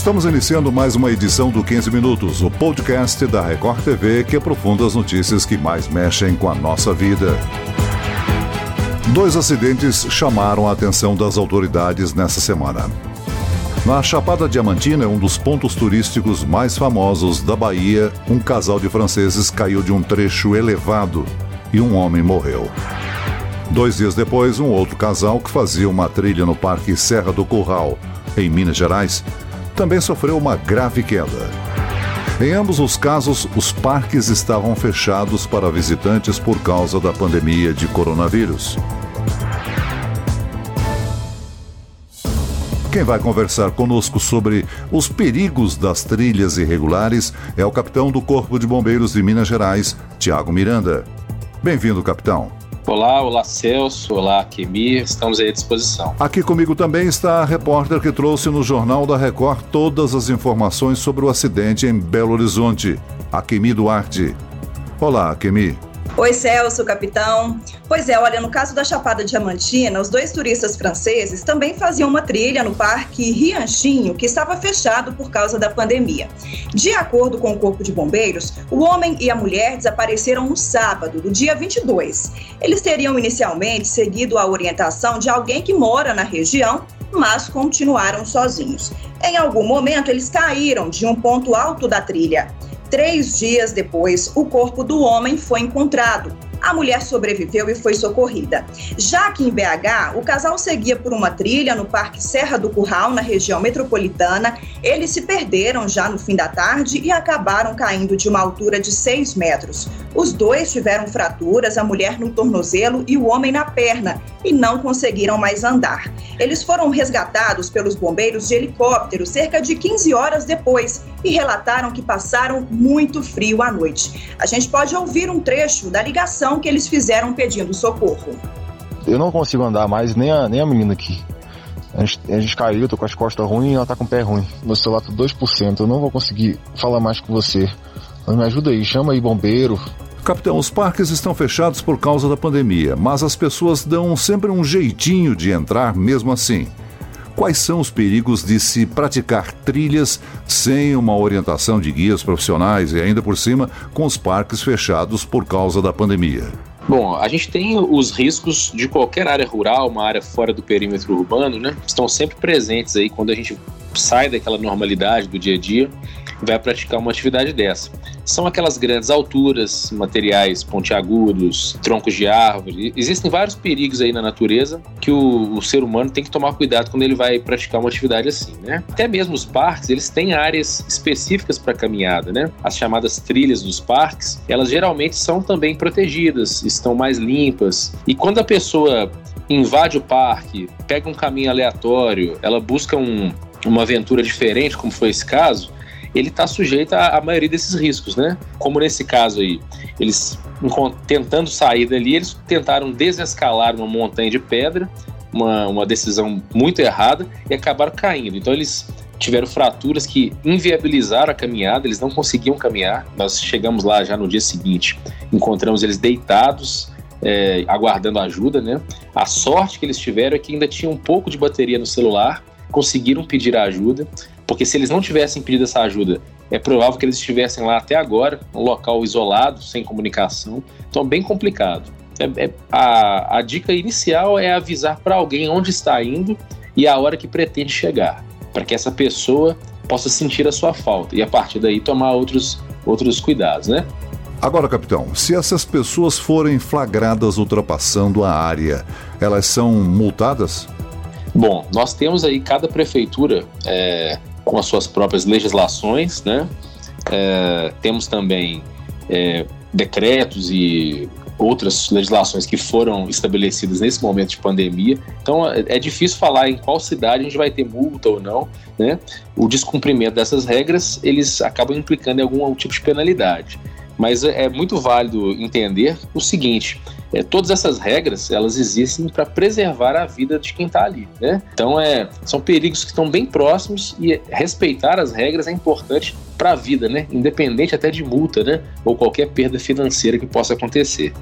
Estamos iniciando mais uma edição do 15 Minutos, o podcast da Record TV que aprofunda as notícias que mais mexem com a nossa vida. Dois acidentes chamaram a atenção das autoridades nessa semana. Na Chapada Diamantina, um dos pontos turísticos mais famosos da Bahia, um casal de franceses caiu de um trecho elevado e um homem morreu. Dois dias depois, um outro casal que fazia uma trilha no Parque Serra do Curral, em Minas Gerais, também sofreu uma grave queda. Em ambos os casos, os parques estavam fechados para visitantes por causa da pandemia de coronavírus. Quem vai conversar conosco sobre os perigos das trilhas irregulares é o capitão do Corpo de Bombeiros de Minas Gerais, Tiago Miranda. Bem-vindo, capitão. Olá, olá Celso, olá Kemir, estamos aí à disposição. Aqui comigo também está a repórter que trouxe no Jornal da Record todas as informações sobre o acidente em Belo Horizonte, a Kemi Duarte. Olá, Kemi. Oi, Celso, capitão. Pois é, olha, no caso da Chapada Diamantina, os dois turistas franceses também faziam uma trilha no Parque Rianchinho, que estava fechado por causa da pandemia. De acordo com o Corpo de Bombeiros, o homem e a mulher desapareceram no sábado, do dia 22. Eles teriam inicialmente seguido a orientação de alguém que mora na região, mas continuaram sozinhos. Em algum momento, eles caíram de um ponto alto da trilha. Três dias depois, o corpo do homem foi encontrado. A mulher sobreviveu e foi socorrida. Já aqui em BH, o casal seguia por uma trilha no Parque Serra do Curral, na região metropolitana. Eles se perderam já no fim da tarde e acabaram caindo de uma altura de 6 metros. Os dois tiveram fraturas, a mulher no tornozelo e o homem na perna, e não conseguiram mais andar. Eles foram resgatados pelos bombeiros de helicóptero cerca de 15 horas depois e relataram que passaram muito frio à noite. A gente pode ouvir um trecho da ligação que eles fizeram pedindo socorro. Eu não consigo andar mais, nem a, nem a menina aqui. A gente, a gente caiu, tô com as costas ruins e ela tá com o pé ruim. Meu celular tá 2%, eu não vou conseguir falar mais com você. Mas me ajuda aí, chama aí bombeiro. Capitão, os parques estão fechados por causa da pandemia, mas as pessoas dão sempre um jeitinho de entrar mesmo assim. Quais são os perigos de se praticar trilhas sem uma orientação de guias profissionais e ainda por cima com os parques fechados por causa da pandemia? Bom, a gente tem os riscos de qualquer área rural, uma área fora do perímetro urbano, né? Estão sempre presentes aí quando a gente sai daquela normalidade do dia a dia vai praticar uma atividade dessa. São aquelas grandes alturas, materiais pontiagudos, troncos de árvore. Existem vários perigos aí na natureza que o, o, ser humano tem que tomar cuidado quando ele vai praticar uma atividade assim, né? Até mesmo os parques, eles têm áreas específicas para caminhada, né? As chamadas trilhas dos parques, elas geralmente são também protegidas, estão mais limpas. E quando a pessoa invade o parque, pega um caminho aleatório, ela busca um, uma aventura diferente, como foi esse caso, ele está sujeito à, maioria desses riscos, né? Como nesse caso aí, eles tentando sair dali, eles tentaram desescalar uma montanha de pedra, uma, uma decisão muito errada e acabaram caindo. Então eles tiveram fraturas que inviabilizaram a caminhada, eles não conseguiam caminhar. Nós chegamos lá já no dia seguinte, encontramos eles deitados, é, aguardando ajuda, né? A sorte que eles tiveram é que ainda tinha um pouco de bateria no celular, conseguiram pedir ajuda, porque se eles não tivessem pedido essa ajuda, é provável que eles estivessem lá até agora, um local isolado, sem comunicação. Então, bem complicado. É, é, a, a dica inicial é avisar para alguém onde está indo e a hora que pretende chegar, para que essa pessoa possa sentir a sua falta e a partir daí tomar outros, outros cuidados, né? Agora, capitão, se essas pessoas forem flagradas ultrapassando a área, elas são multadas? Bom, nós temos aí cada prefeitura é, com as suas próprias legislações, né? É, temos também é, decretos e outras legislações que foram estabelecidas nesse momento de pandemia. Então é, é difícil falar em qual cidade a gente vai ter multa ou não, né? O descumprimento dessas regras eles acabam implicando em algum tipo de penalidade. Mas é, é muito válido entender o seguinte: é, todas essas regras elas existem para preservar a vida de quem está ali, né? Então é, são perigos que estão bem próximos e respeitar as regras é importante para a vida, né? Independente até de multa, né? Ou qualquer perda financeira que possa acontecer.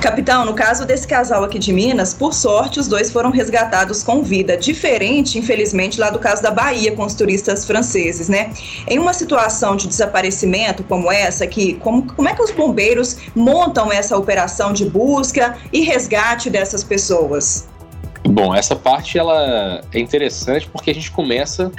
Capitão, no caso desse casal aqui de Minas, por sorte, os dois foram resgatados com vida. Diferente, infelizmente, lá do caso da Bahia com os turistas franceses, né? Em uma situação de desaparecimento como essa, que, como, como é que os bombeiros montam essa operação de busca e resgate dessas pessoas? Bom, essa parte ela é interessante porque a gente começa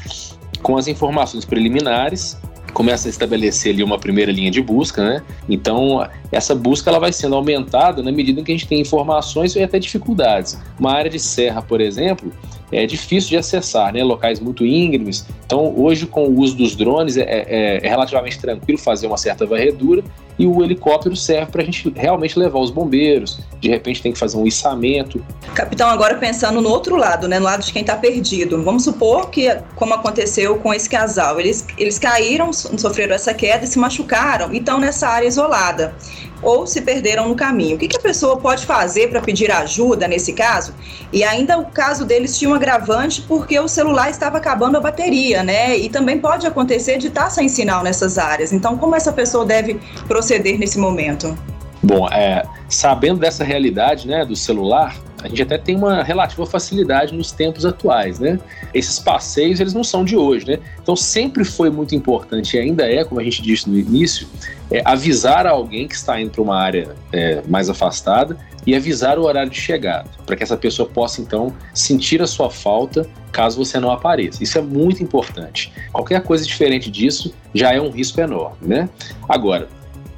com as informações preliminares começa a estabelecer ali uma primeira linha de busca, né? Então, essa busca ela vai sendo aumentada na medida em que a gente tem informações e até dificuldades. Uma área de serra, por exemplo, é difícil de acessar, né? Locais muito íngremes. Então, hoje, com o uso dos drones, é, é, é relativamente tranquilo fazer uma certa varredura e o helicóptero serve para a gente realmente levar os bombeiros. De repente, tem que fazer um içamento. Capitão, agora pensando no outro lado, né? No lado de quem está perdido. Vamos supor que, como aconteceu com esse casal, eles, eles caíram, sofreram essa queda e se machucaram e estão nessa área isolada ou se perderam no caminho. O que, que a pessoa pode fazer para pedir ajuda nesse caso? E ainda o caso deles tinha um agravante porque o celular estava acabando a bateria, né? E também pode acontecer de estar sem sinal nessas áreas. Então, como essa pessoa deve proceder nesse momento? Bom, é, sabendo dessa realidade né, do celular, a gente até tem uma relativa facilidade nos tempos atuais, né? Esses passeios, eles não são de hoje, né? Então sempre foi muito importante e ainda é, como a gente disse no início, é, avisar alguém que está indo para uma área é, mais afastada e avisar o horário de chegada, para que essa pessoa possa então sentir a sua falta caso você não apareça. Isso é muito importante. Qualquer coisa diferente disso já é um risco enorme, né? Agora,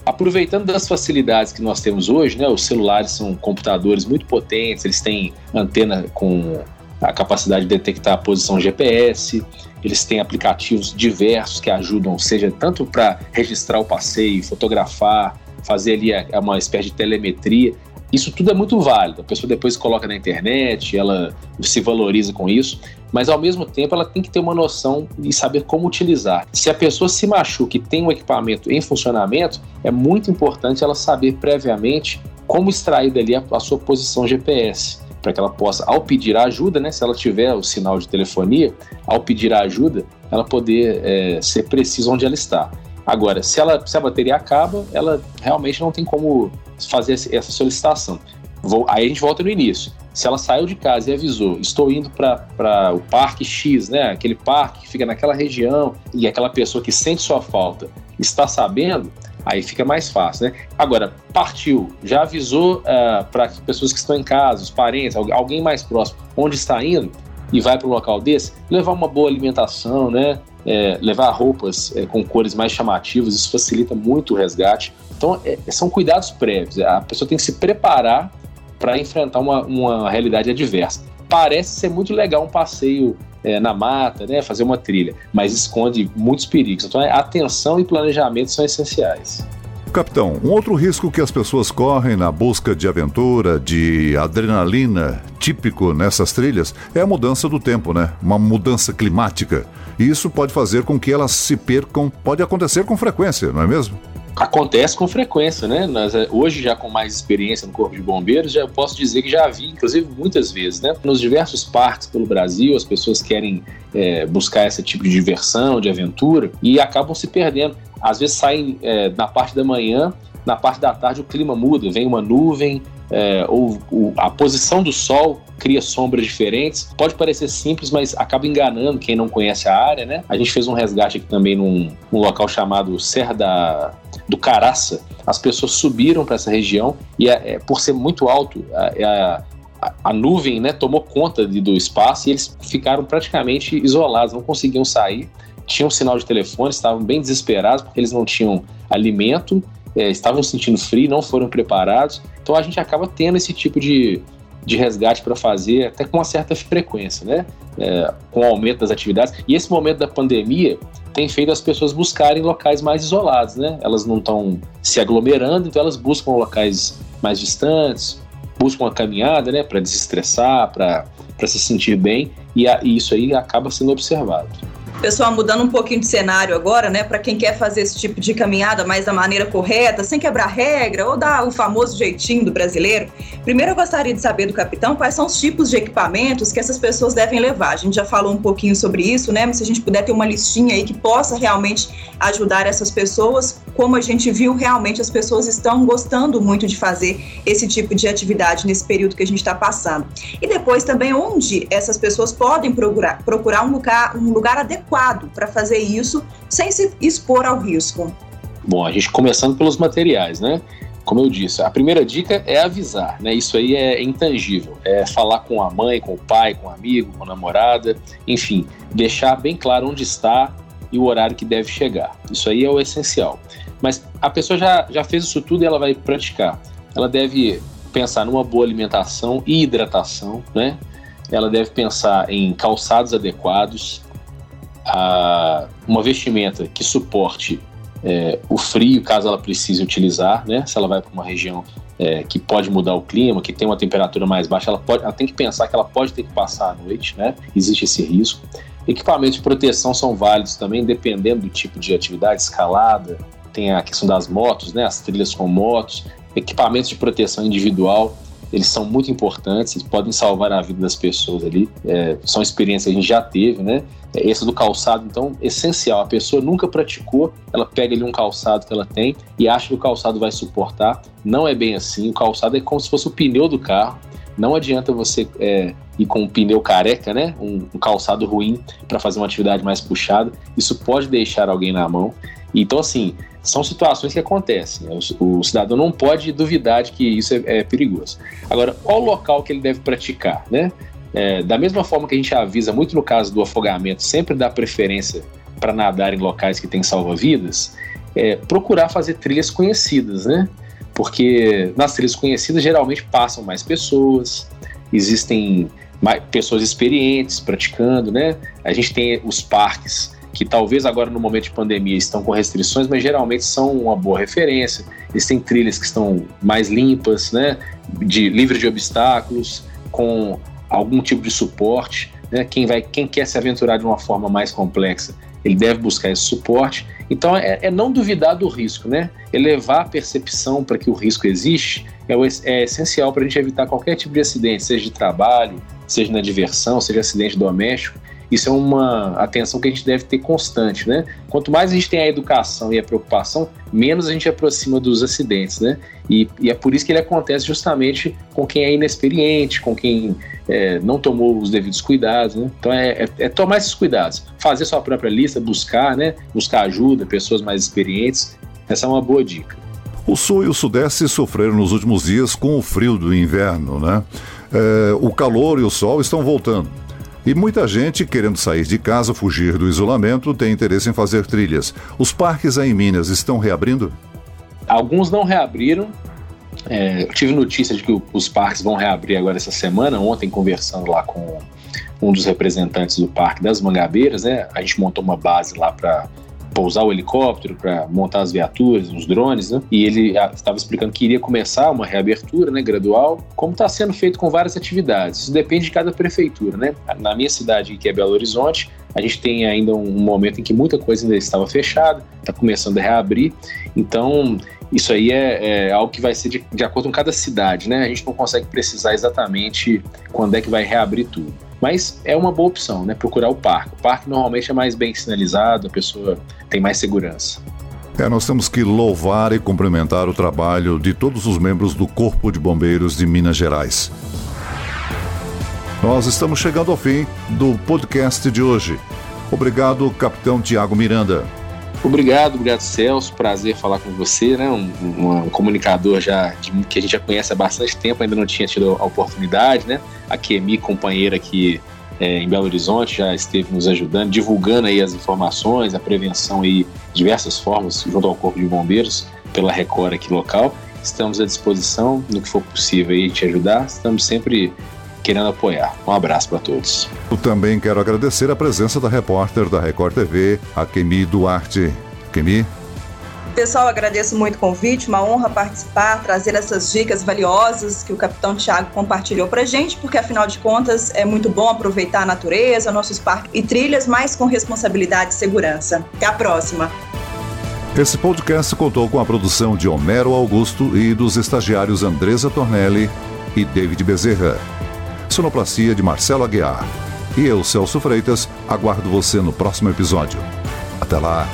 aproveitando das facilidades que nós temos hoje, né, os celulares são computadores muito potentes, eles têm antena com a capacidade de detectar a posição GPS, eles têm aplicativos diversos que ajudam, seja tanto para registrar o passeio, fotografar, fazer ali uma espécie de telemetria. Isso tudo é muito válido. A pessoa depois coloca na internet, ela se valoriza com isso, mas ao mesmo tempo ela tem que ter uma noção e saber como utilizar. Se a pessoa se machuca e tem um equipamento em funcionamento, é muito importante ela saber previamente como extrair dali a, a sua posição GPS para que ela possa, ao pedir ajuda, né, se ela tiver o sinal de telefonia, ao pedir ajuda, ela poder é, ser precisa onde ela está. Agora, se, ela, se a bateria acaba, ela realmente não tem como fazer essa solicitação. Vou, aí a gente volta no início. Se ela saiu de casa e avisou, estou indo para o parque X, né, aquele parque que fica naquela região, e aquela pessoa que sente sua falta está sabendo, Aí fica mais fácil, né? Agora, partiu, já avisou uh, ah, para pessoas que estão em casa, os parentes, alguém mais próximo, onde está indo e vai para um local desse, levar uma boa alimentação, né? É, levar roupas é, com cores mais chamativas, isso facilita muito o resgate. Então, é, são cuidados prévios. A pessoa tem que se preparar para enfrentar uma, uma realidade adversa. Parece ser muito legal um passeio é, na mata, né, fazer uma trilha, mas esconde muitos perigos. Então, atenção e planejamento são essenciais. Capitão, um outro risco que as pessoas correm na busca de aventura, de adrenalina, típico nessas trilhas, é a mudança do tempo, né? Uma mudança climática. E isso pode fazer com que elas se percam, pode acontecer com frequência, não é mesmo? Acontece com frequência, né? Nós, é, hoje, já com mais experiência no Corpo de Bombeiros, já posso dizer que já vi, inclusive, muitas vezes, né? Nos diversos parques pelo Brasil, as pessoas querem é, buscar esse tipo de diversão, de aventura, e acabam se perdendo. Às vezes saem é, na parte da manhã, na parte da tarde o clima muda, vem uma nuvem, é, ou, ou, a posição do sol cria sombras diferentes. Pode parecer simples, mas acaba enganando quem não conhece a área, né? A gente fez um resgate aqui também num, num local chamado Serra da, do Caraça. As pessoas subiram para essa região e, é, é, por ser muito alto, a, a, a nuvem né, tomou conta de, do espaço e eles ficaram praticamente isolados, não conseguiam sair. Tinham sinal de telefone, estavam bem desesperados porque eles não tinham alimento, é, estavam sentindo frio, não foram preparados. Então a gente acaba tendo esse tipo de, de resgate para fazer até com uma certa frequência, né? É, com o aumento das atividades. E esse momento da pandemia tem feito as pessoas buscarem locais mais isolados, né? Elas não estão se aglomerando, então elas buscam locais mais distantes, buscam uma caminhada, né? Para desestressar, para se sentir bem, e, a, e isso aí acaba sendo observado. Pessoal, mudando um pouquinho de cenário agora, né, para quem quer fazer esse tipo de caminhada mais da maneira correta, sem quebrar regra ou dar o famoso jeitinho do brasileiro, primeiro eu gostaria de saber do capitão quais são os tipos de equipamentos que essas pessoas devem levar. A gente já falou um pouquinho sobre isso, né, mas se a gente puder ter uma listinha aí que possa realmente ajudar essas pessoas, como a gente viu, realmente as pessoas estão gostando muito de fazer esse tipo de atividade nesse período que a gente está passando. E depois também onde essas pessoas podem procurar, procurar um lugar, um lugar adequado adequado para fazer isso sem se expor ao risco? Bom, a gente começando pelos materiais, né? Como eu disse, a primeira dica é avisar, né? Isso aí é intangível. É falar com a mãe, com o pai, com o amigo, com a namorada, enfim, deixar bem claro onde está e o horário que deve chegar. Isso aí é o essencial. Mas a pessoa já, já fez isso tudo e ela vai praticar. Ela deve pensar numa boa alimentação e hidratação, né? Ela deve pensar em calçados adequados, a, uma vestimenta que suporte é, o frio, caso ela precise utilizar, né? Se ela vai para uma região é, que pode mudar o clima, que tem uma temperatura mais baixa, ela, pode, ela tem que pensar que ela pode ter que passar a noite, né? Existe esse risco. Equipamentos de proteção são válidos também, dependendo do tipo de atividade, escalada, tem a questão das motos, né? As trilhas com motos, equipamentos de proteção individual eles são muito importantes, eles podem salvar a vida das pessoas ali. É, são experiências que a gente já teve, né? É, esse do calçado, então, essencial. A pessoa nunca praticou, ela pega ali um calçado que ela tem e acha que o calçado vai suportar. Não é bem assim. O calçado é como se fosse o pneu do carro. Não adianta você é, ir com um pneu careca, né? Um, um calçado ruim para fazer uma atividade mais puxada. Isso pode deixar alguém na mão. Então, assim, são situações que acontecem. O, o cidadão não pode duvidar de que isso é, é, perigoso. Agora, qual o local que ele deve praticar, né? É, da mesma forma que a gente avisa muito no caso do afogamento, sempre dá preferência para nadar em locais que têm salva-vidas, é, procurar fazer trilhas conhecidas, né? Porque nas trilhas conhecidas geralmente passam mais pessoas, existem mais, pessoas experientes praticando, né? A gente tem os parques que talvez agora no momento de pandemia estão com restrições, mas geralmente são uma boa referência. Eles têm trilhas que estão mais limpas, né, de livre de obstáculos, com algum tipo de suporte. Né? Quem vai, quem quer se aventurar de uma forma mais complexa, ele deve buscar esse suporte. Então é, é não duvidar do risco, né? Elevar a percepção para que o risco existe é, o, é essencial para a gente evitar qualquer tipo de acidente, seja de trabalho, seja na diversão, seja acidente doméstico. Isso é uma atenção que a gente deve ter constante, né? Quanto mais a gente tem a educação e a preocupação, menos a gente aproxima dos acidentes, né? E, e é por isso que ele acontece justamente com quem é inexperiente, com quem é, não tomou os devidos cuidados, né? Então é, é, é, tomar esses cuidados, fazer sua própria lista, buscar, né? Buscar ajuda, pessoas mais experientes. Essa é uma boa dica. O sul e o sudeste sofreram nos últimos dias com o frio do inverno, né? É, o calor e o sol estão voltando. E muita gente, querendo sair de casa, fugir do isolamento, tem interesse em fazer trilhas. Os parques aí em Minas estão reabrindo? Alguns não reabriram. É, eu tive notícia de que os parques vão reabrir agora essa semana. Ontem, conversando lá com um dos representantes do Parque das Mangabeiras, né? A gente montou uma base lá para pousar o helicóptero, para montar as viaturas, os drones, né? E ele estava explicando que iria começar uma reabertura, né, gradual, como está sendo feito com várias atividades. Isso depende de cada prefeitura, né? Na minha cidade, que é Belo Horizonte, a gente tem ainda um momento em que muita coisa ainda estava fechada, está começando a reabrir. Então, isso aí é, é, algo que vai ser de, de acordo com cada cidade, né? A gente não consegue precisar exatamente quando é que vai reabrir tudo. Mas é uma boa opção, né? Procurar o parque. O parque normalmente é mais bem sinalizado, a pessoa tem mais segurança. É, nós temos que louvar e cumprimentar o trabalho de todos os membros do Corpo de Bombeiros de Minas Gerais. Nós estamos chegando ao fim do podcast de hoje. Obrigado, capitão Tiago Miranda. Obrigado, obrigado Celso, prazer falar com você, né? Um, um, um comunicador já de, que a gente já conhece há bastante tempo, ainda não tinha tido a oportunidade, né? A Kemi, companheira aqui é, em Belo Horizonte, já esteve nos ajudando, divulgando aí as informações, a prevenção aí diversas formas junto ao Corpo de Bombeiros pela Record aqui local. Estamos à disposição no que for possível aí te ajudar. Estamos sempre querendo apoiar. Um abraço para todos. Eu também quero agradecer a presença da repórter da Record TV, a Kemi Duarte. Kemi? Pessoal, agradeço muito o convite, uma honra participar, trazer essas dicas valiosas que o capitão Tiago compartilhou para gente, porque afinal de contas é muito bom aproveitar a natureza, nossos parques e trilhas, mas com responsabilidade e segurança. Até a próxima! Esse podcast contou com a produção de Homero Augusto e dos estagiários Andresa Tornelli e David Bezerra. Sonoplastia de Marcelo Aguiar. E eu, Celso Freitas, aguardo você no próximo episódio. Até lá!